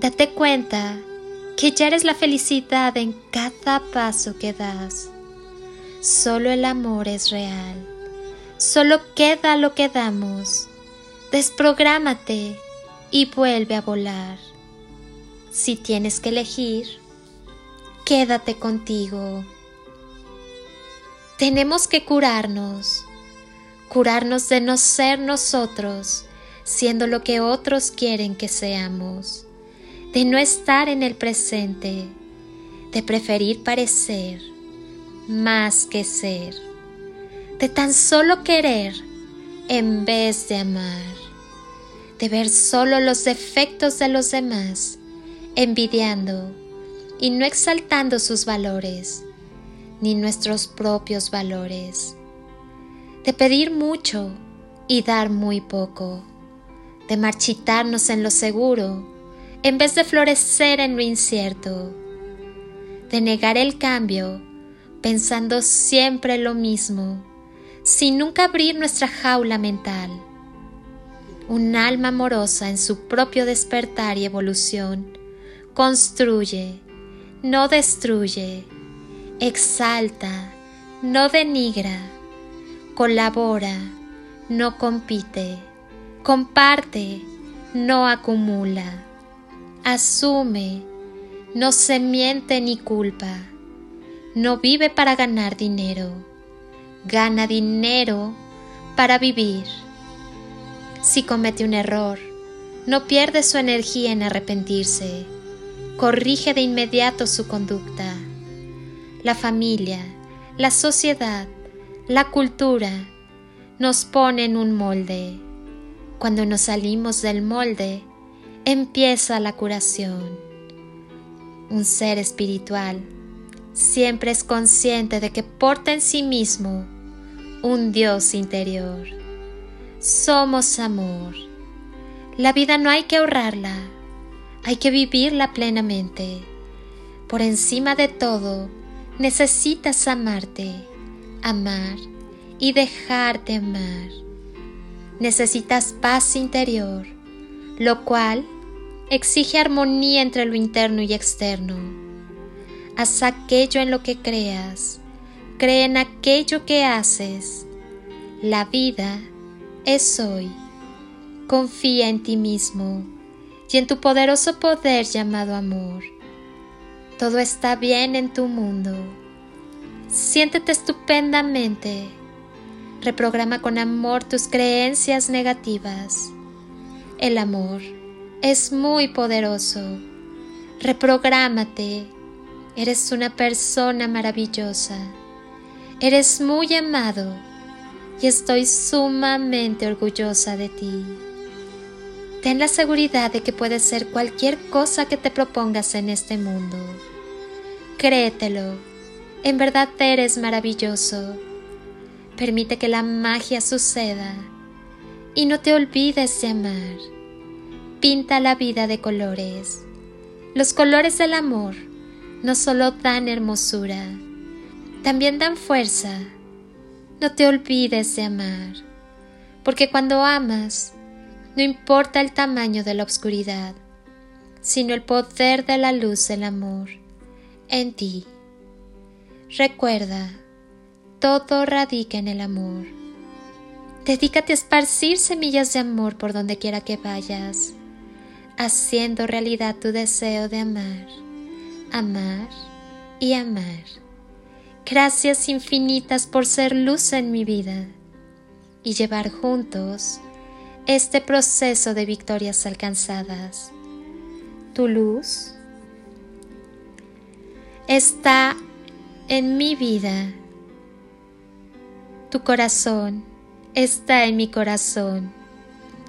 Date cuenta que ya eres la felicidad en cada paso que das. Solo el amor es real. Solo queda lo que damos. Desprográmate y vuelve a volar. Si tienes que elegir, quédate contigo. Tenemos que curarnos, curarnos de no ser nosotros, siendo lo que otros quieren que seamos, de no estar en el presente, de preferir parecer más que ser, de tan solo querer en vez de amar, de ver solo los defectos de los demás, envidiando y no exaltando sus valores, ni nuestros propios valores, de pedir mucho y dar muy poco, de marchitarnos en lo seguro en vez de florecer en lo incierto, de negar el cambio pensando siempre lo mismo, sin nunca abrir nuestra jaula mental. Un alma amorosa en su propio despertar y evolución construye, no destruye, exalta, no denigra, colabora, no compite, comparte, no acumula, asume, no se miente ni culpa no vive para ganar dinero, gana dinero para vivir. Si comete un error, no pierde su energía en arrepentirse, corrige de inmediato su conducta. La familia, la sociedad, la cultura nos ponen un molde. Cuando nos salimos del molde, empieza la curación. Un ser espiritual siempre es consciente de que porta en sí mismo un Dios interior. Somos amor. La vida no hay que ahorrarla, hay que vivirla plenamente. Por encima de todo, necesitas amarte, amar y dejarte amar. Necesitas paz interior, lo cual exige armonía entre lo interno y externo haz aquello en lo que creas, cree en aquello que haces. La vida es hoy. Confía en ti mismo y en tu poderoso poder llamado amor. Todo está bien en tu mundo. Siéntete estupendamente. Reprograma con amor tus creencias negativas. El amor es muy poderoso. Reprográmate Eres una persona maravillosa. Eres muy amado y estoy sumamente orgullosa de ti. Ten la seguridad de que puedes ser cualquier cosa que te propongas en este mundo. Créetelo, en verdad eres maravilloso. Permite que la magia suceda y no te olvides de amar. Pinta la vida de colores Los colores del amor no solo dan hermosura, también dan fuerza. No te olvides de amar, porque cuando amas, no importa el tamaño de la oscuridad, sino el poder de la luz del amor en ti. Recuerda, todo radica en el amor. Dedícate a esparcir semillas de amor por donde quiera que vayas, haciendo realidad tu deseo de amar, amar y amar. Gracias infinitas por ser luz en mi vida y llevar juntos este proceso de victorias alcanzadas. Tu luz está en mi vida. Tu corazón está en mi corazón.